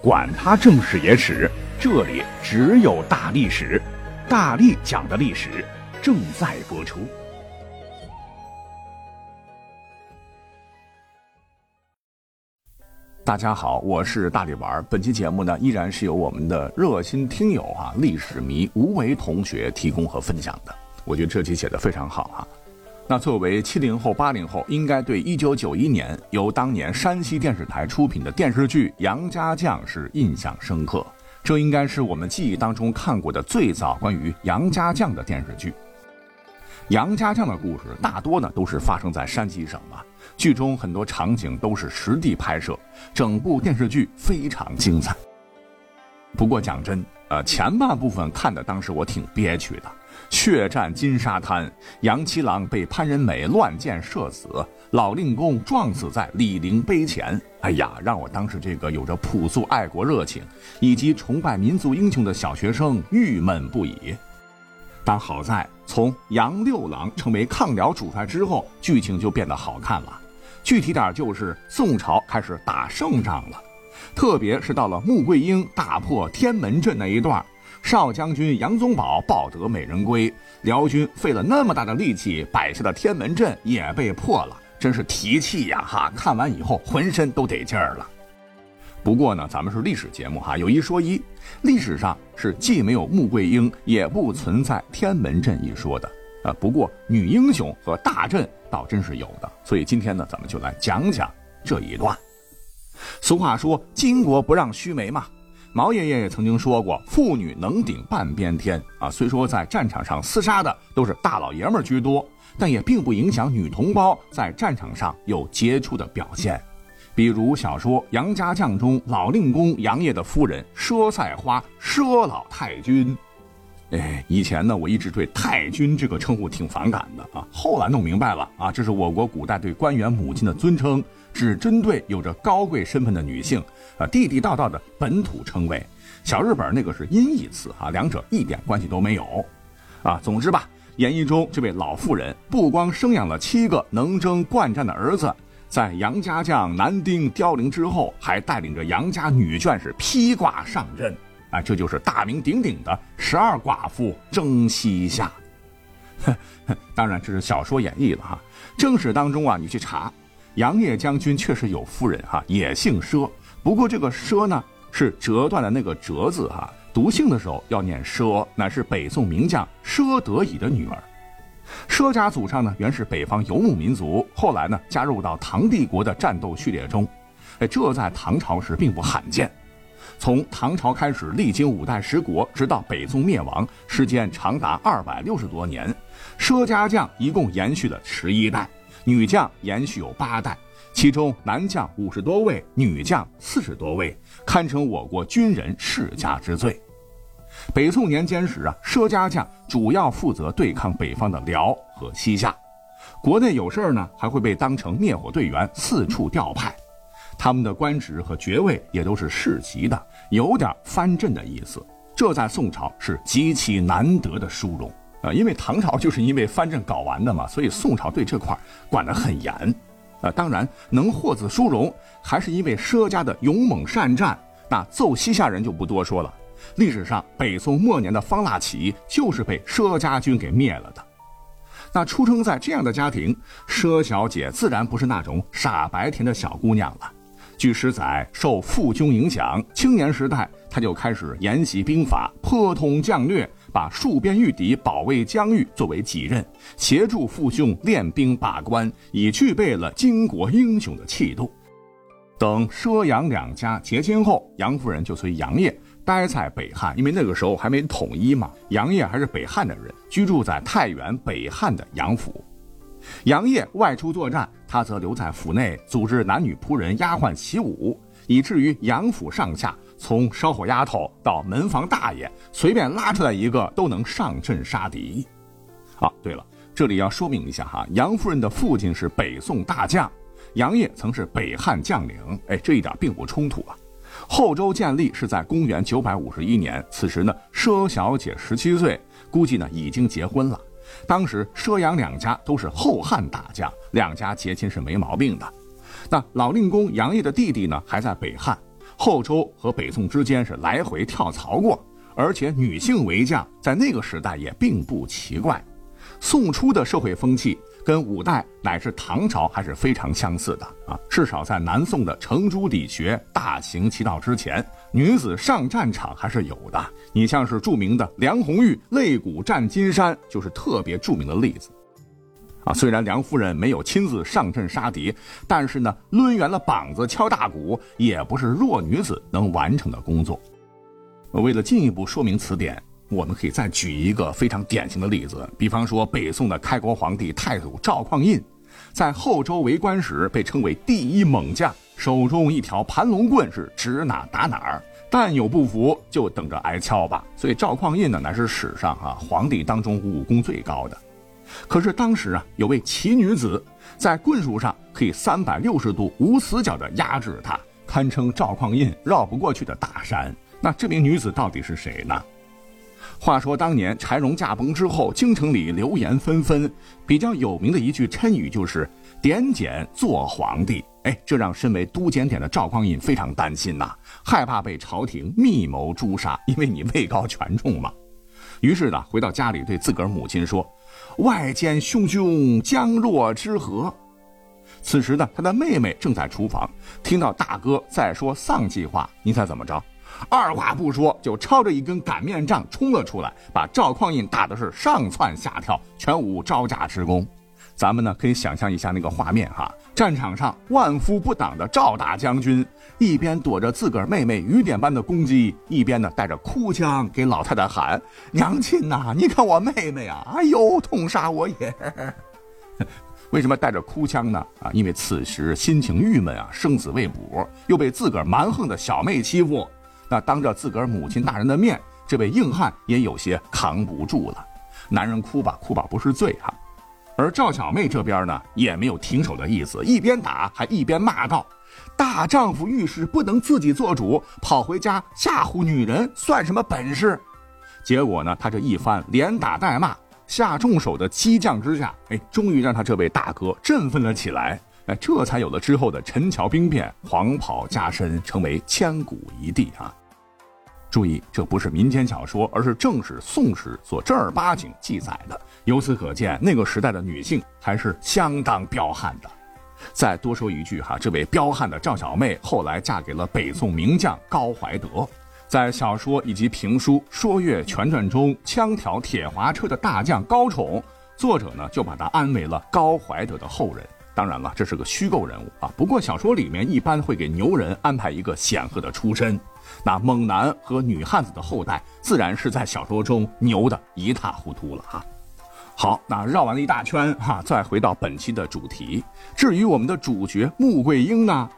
管他正史野史，这里只有大历史，大力讲的历史正在播出。大家好，我是大力丸。本期节目呢，依然是由我们的热心听友啊，历史迷吴为同学提供和分享的。我觉得这期写的非常好啊。那作为七零后、八零后，应该对一九九一年由当年山西电视台出品的电视剧《杨家将》是印象深刻。这应该是我们记忆当中看过的最早关于杨家将的电视剧。杨家将的故事大多呢都是发生在山西省吧，剧中很多场景都是实地拍摄，整部电视剧非常精彩。不过讲真，呃，前半部分看的当时我挺憋屈的。血战金沙滩，杨七郎被潘仁美乱箭射死，老令公撞死在李陵碑前。哎呀，让我当时这个有着朴素爱国热情以及崇拜民族英雄的小学生郁闷不已。但好在从杨六郎成为抗辽主帅之后，剧情就变得好看了。具体点就是宋朝开始打胜仗了，特别是到了穆桂英大破天门阵那一段。少将军杨宗保抱得美人归，辽军费了那么大的力气摆下的天门阵也被破了，真是提气呀！哈，看完以后浑身都得劲儿了。不过呢，咱们是历史节目哈，有一说一，历史上是既没有穆桂英，也不存在天门阵一说的啊。不过女英雄和大阵倒真是有的，所以今天呢，咱们就来讲讲这一段。俗话说，巾帼不让须眉嘛。毛爷爷也曾经说过：“妇女能顶半边天啊！”虽说在战场上厮杀的都是大老爷们居多，但也并不影响女同胞在战场上有杰出的表现。比如小说《杨家将》中老令公杨业的夫人佘赛花，佘老太君。哎，以前呢，我一直对太君这个称呼挺反感的啊。后来弄明白了啊，这是我国古代对官员母亲的尊称。只针对有着高贵身份的女性，啊，地地道道的本土称谓。小日本那个是音译词，啊，两者一点关系都没有，啊，总之吧，演义中这位老妇人不光生养了七个能征惯战的儿子，在杨家将男丁凋零之后，还带领着杨家女眷是披挂上阵，啊，这就是大名鼎鼎的十二寡妇征西夏。当然这是小说演绎了哈，正史当中啊，你去查。杨业将军确实有夫人哈，也姓佘。不过这个佘呢，是折断的那个折字哈，读姓的时候要念佘，乃是北宋名将佘德乙的女儿。佘家祖上呢，原是北方游牧民族，后来呢，加入到唐帝国的战斗序列中。哎，这在唐朝时并不罕见。从唐朝开始，历经五代十国，直到北宋灭亡，时间长达二百六十多年，佘家将一共延续了十一代。女将延续有八代，其中男将五十多位，女将四十多位，堪称我国军人世家之最。北宋年间时啊，佘家将主要负责对抗北方的辽和西夏，国内有事儿呢，还会被当成灭火队员四处调派。他们的官职和爵位也都是世袭的，有点藩镇的意思。这在宋朝是极其难得的殊荣。啊，因为唐朝就是因为藩镇搞完的嘛，所以宋朝对这块管得很严。啊，当然能获此殊荣，还是因为佘家的勇猛善战。那揍西夏人就不多说了。历史上北宋末年的方腊起义就是被佘家军给灭了的。那出生在这样的家庭，佘小姐自然不是那种傻白甜的小姑娘了。据史载，受父兄影响，青年时代她就开始研习兵法，颇通将略。把戍边御敌、保卫疆域作为己任，协助父兄练兵把关，已具备了巾帼英雄的气度。等佘杨两家结亲后，杨夫人就随杨业待在北汉，因为那个时候还没统一嘛。杨业还是北汉的人，居住在太原北汉的杨府。杨业外出作战，他则留在府内，组织男女仆人、丫鬟习武，以至于杨府上下。从烧火丫头到门房大爷，随便拉出来一个都能上阵杀敌。啊，对了，这里要说明一下哈，杨夫人的父亲是北宋大将，杨业曾是北汉将领，哎，这一点并不冲突啊。后周建立是在公元九百五十一年，此时呢，佘小姐十七岁，估计呢已经结婚了。当时佘杨两家都是后汉大将，两家结亲是没毛病的。那老令公杨业的弟弟呢，还在北汉。后周和北宋之间是来回跳槽过，而且女性为将在那个时代也并不奇怪。宋初的社会风气跟五代乃至唐朝还是非常相似的啊，至少在南宋的程朱理学大行其道之前，女子上战场还是有的。你像是著名的梁红玉肋骨战金山，就是特别著名的例子。啊，虽然梁夫人没有亲自上阵杀敌，但是呢，抡圆了膀子敲大鼓，也不是弱女子能完成的工作。为了进一步说明此点，我们可以再举一个非常典型的例子，比方说北宋的开国皇帝太祖赵匡胤，在后周为官时被称为第一猛将，手中一条盘龙棍是指哪打哪儿，但有不服就等着挨敲吧。所以赵匡胤呢，乃是史上啊皇帝当中武功最高的。可是当时啊，有位奇女子，在棍术上可以三百六十度无死角地压制他，堪称赵匡胤绕不过去的大山。那这名女子到底是谁呢？话说当年柴荣驾崩之后，京城里流言纷纷，比较有名的一句谶语就是“点检做皇帝”。哎，这让身为都检点的赵匡胤非常担心呐，害怕被朝廷密谋诛杀，因为你位高权重嘛。于是呢，回到家里对自个儿母亲说。外间汹汹，江若之河？此时呢，他的妹妹正在厨房，听到大哥在说丧气话，你猜怎么着？二话不说，就抄着一根擀面杖冲了出来，把赵匡胤打的是上蹿下跳，全无招架之功。咱们呢可以想象一下那个画面哈，战场上万夫不挡的赵大将军，一边躲着自个儿妹妹雨点般的攻击，一边呢带着哭腔给老太太喊：“娘亲呐，你看我妹妹啊，哎呦，痛杀我也！” 为什么带着哭腔呢？啊，因为此时心情郁闷啊，生死未卜，又被自个儿蛮横的小妹欺负，那当着自个儿母亲大人的面，这位硬汉也有些扛不住了。男人哭吧，哭吧不是罪哈。而赵小妹这边呢，也没有停手的意思，一边打还一边骂道：“大丈夫遇事不能自己做主，跑回家吓唬女人算什么本事？”结果呢，他这一番连打带骂，下重手的激将之下，哎，终于让他这位大哥振奋了起来，哎，这才有了之后的陈桥兵变，黄袍加身，成为千古一帝啊。注意，这不是民间小说，而是正史《宋史》所正儿八经记载的。由此可见，那个时代的女性还是相当彪悍的。再多说一句哈，这位彪悍的赵小妹后来嫁给了北宋名将高怀德，在小说以及评书《说岳全传》中，枪挑铁滑车的大将高宠，作者呢就把他安为了高怀德的后人。当然了，这是个虚构人物啊。不过小说里面一般会给牛人安排一个显赫的出身。那猛男和女汉子的后代，自然是在小说中牛的一塌糊涂了哈。好，那绕完了一大圈哈，再回到本期的主题。至于我们的主角穆桂英呢，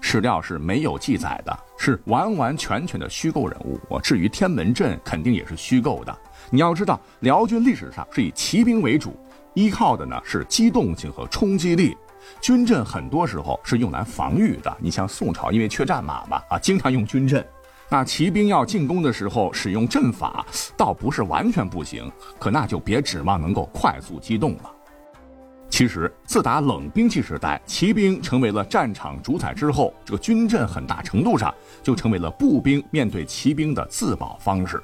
史料是没有记载的，是完完全全的虚构人物。我至于天门阵，肯定也是虚构的。你要知道，辽军历史上是以骑兵为主，依靠的呢是机动性和冲击力。军阵很多时候是用来防御的，你像宋朝因为缺战马嘛，啊，经常用军阵。那骑兵要进攻的时候使用阵法，倒不是完全不行，可那就别指望能够快速机动了。其实，自打冷兵器时代，骑兵成为了战场主宰之后，这个军阵很大程度上就成为了步兵面对骑兵的自保方式。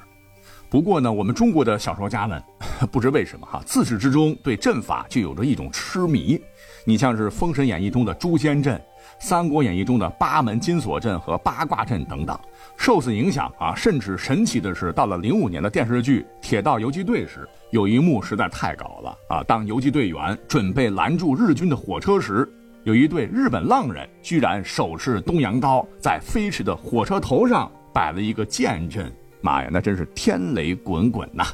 不过呢，我们中国的小说家们 不知为什么哈，自始至终对阵法就有着一种痴迷。你像是《封神演义》中的诛仙阵，《三国演义》中的八门金锁阵和八卦阵等等，受此影响啊，甚至神奇的是，到了零五年的电视剧《铁道游击队》时，有一幕实在太搞了啊！当游击队员准备拦住日军的火车时，有一队日本浪人居然手持东洋刀，在飞驰的火车头上摆了一个剑阵，妈呀，那真是天雷滚滚呐！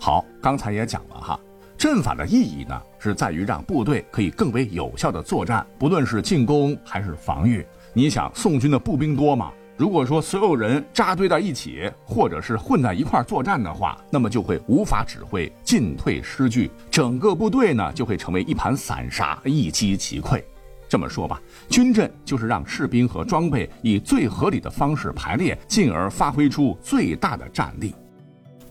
好，刚才也讲了哈。阵法的意义呢，是在于让部队可以更为有效的作战，不论是进攻还是防御。你想，宋军的步兵多吗？如果说所有人扎堆在一起，或者是混在一块作战的话，那么就会无法指挥，进退失据，整个部队呢就会成为一盘散沙，一击即溃。这么说吧，军阵就是让士兵和装备以最合理的方式排列，进而发挥出最大的战力。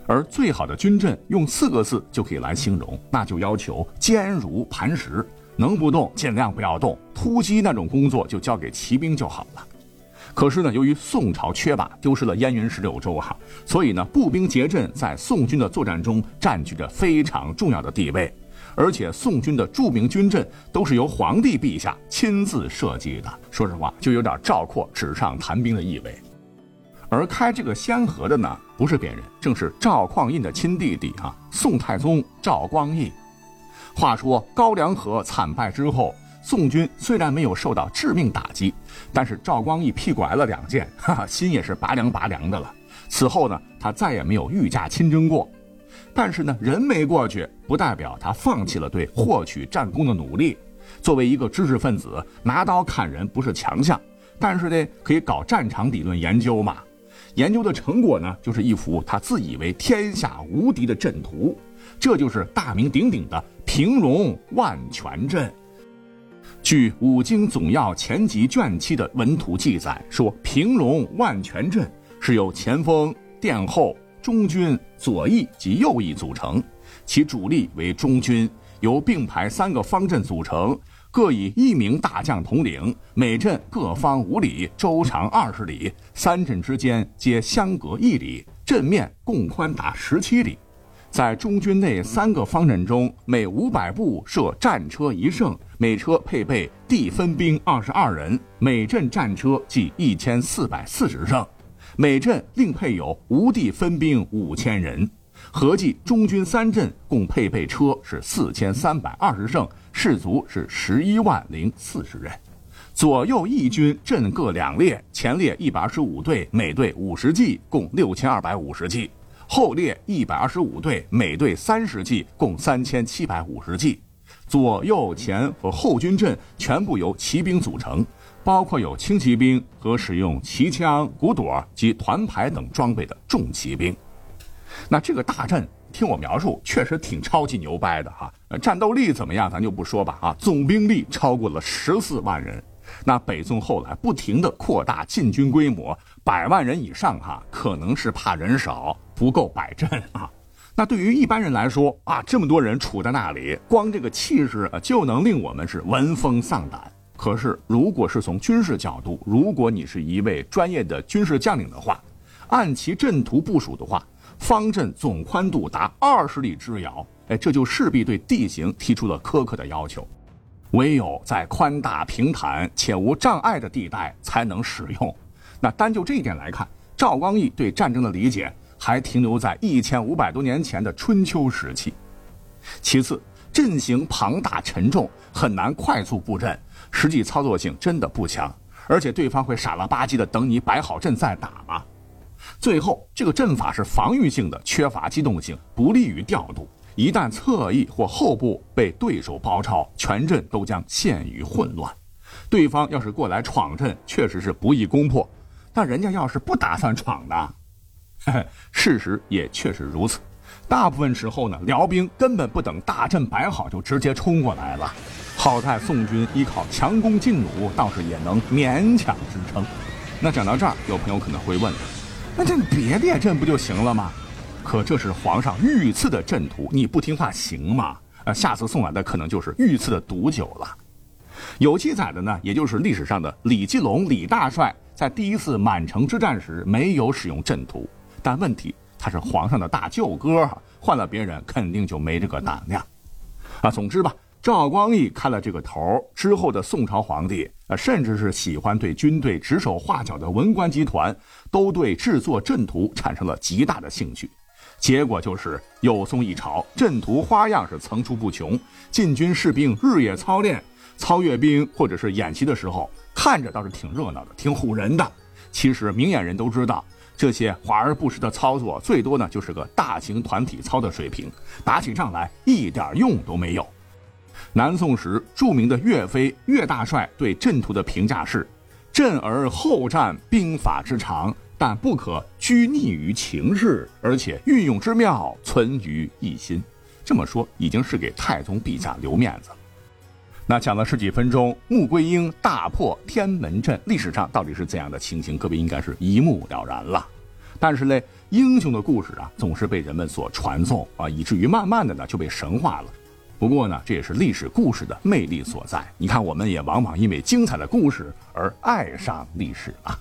而最好的军阵用四个字就可以来形容，那就要求坚如磐石，能不动尽量不要动，突击那种工作就交给骑兵就好了。可是呢，由于宋朝缺把，丢失了燕云十六州哈，所以呢，步兵结阵在宋军的作战中占据着非常重要的地位。而且宋军的著名军阵都是由皇帝陛下亲自设计的，说实话，就有点赵括纸上谈兵的意味。而开这个先河的呢，不是别人，正是赵匡胤的亲弟弟啊，宋太宗赵光义。话说高梁河惨败之后，宋军虽然没有受到致命打击，但是赵光义屁股挨了两箭，哈哈，心也是拔凉拔凉的了。此后呢，他再也没有御驾亲征过。但是呢，人没过去，不代表他放弃了对获取战功的努力。作为一个知识分子，拿刀砍人不是强项，但是呢，可以搞战场理论研究嘛。研究的成果呢，就是一幅他自以为天下无敌的阵图，这就是大名鼎鼎的平戎万全阵。据《五经总要前集》卷七的文图记载，说平戎万全阵是由前锋、殿后。中军左翼及右翼组成，其主力为中军，由并排三个方阵组成，各以一名大将统领，每阵各方五里，周长二十里，三阵之间皆相隔一里，阵面共宽达十七里。在中军内三个方阵中，每五百步设战车一乘，每车配备地分兵二十二人，每阵战车计一千四百四十乘。每阵另配有无地分兵五千人，合计中军三阵共配备车是四千三百二十乘，士卒是十一万零四十人。左右翼军阵各两列，前列一百二十五队，每队五十骑，共六千二百五十骑；后列一百二十五队，每队三十骑，共三千七百五十骑。左右前和后军阵全部由骑兵组成。包括有轻骑兵和使用骑枪、骨朵及团牌等装备的重骑兵。那这个大阵，听我描述，确实挺超级牛掰的哈。战斗力怎么样，咱就不说吧啊。总兵力超过了十四万人。那北宋后来不停的扩大进军规模，百万人以上哈，可能是怕人少不够摆阵啊。那对于一般人来说啊，这么多人杵在那里，光这个气势就能令我们是闻风丧胆。可是，如果是从军事角度，如果你是一位专业的军事将领的话，按其阵图部署的话，方阵总宽度达二十里之遥，哎，这就势必对地形提出了苛刻的要求。唯有在宽大平坦且无障碍的地带才能使用。那单就这一点来看，赵光义对战争的理解还停留在一千五百多年前的春秋时期。其次，阵型庞大沉重，很难快速布阵。实际操作性真的不强，而且对方会傻了吧唧的等你摆好阵再打吗？最后，这个阵法是防御性的，缺乏机动性，不利于调度。一旦侧翼或后部被对手包抄，全阵都将陷于混乱。对方要是过来闯阵，确实是不易攻破。但人家要是不打算闯呢？事实也确实如此。大部分时候呢，辽兵根本不等大阵摆好，就直接冲过来了。好在宋军依靠强攻劲弩，倒是也能勉强支撑。那讲到这儿，有朋友可能会问：那这别列阵不就行了吗？可这是皇上御赐的阵图，你不听话行吗？呃，下次送来的可能就是御赐的毒酒了。有记载的呢，也就是历史上的李继龙李大帅在第一次满城之战时没有使用阵图，但问题他是皇上的大舅哥，换了别人肯定就没这个胆量。啊，总之吧。赵光义开了这个头之后的宋朝皇帝，呃，甚至是喜欢对军队指手画脚的文官集团，都对制作阵图产生了极大的兴趣。结果就是有宋一朝，阵图花样是层出不穷，禁军士兵日夜操练，操阅兵或者是演习的时候，看着倒是挺热闹的，挺唬人的。其实明眼人都知道，这些华而不实的操作，最多呢就是个大型团体操的水平，打起仗来一点用都没有。南宋时，著名的岳飞岳大帅对阵图的评价是：“阵而后战，兵法之长，但不可拘泥于情势，而且运用之妙存于一心。”这么说已经是给太宗陛下留面子了。那讲了十几分钟，穆桂英大破天门阵，历史上到底是怎样的情形？各位应该是一目了然了。但是呢，英雄的故事啊，总是被人们所传颂啊，以至于慢慢的呢就被神化了。不过呢，这也是历史故事的魅力所在。你看，我们也往往因为精彩的故事而爱上历史啊。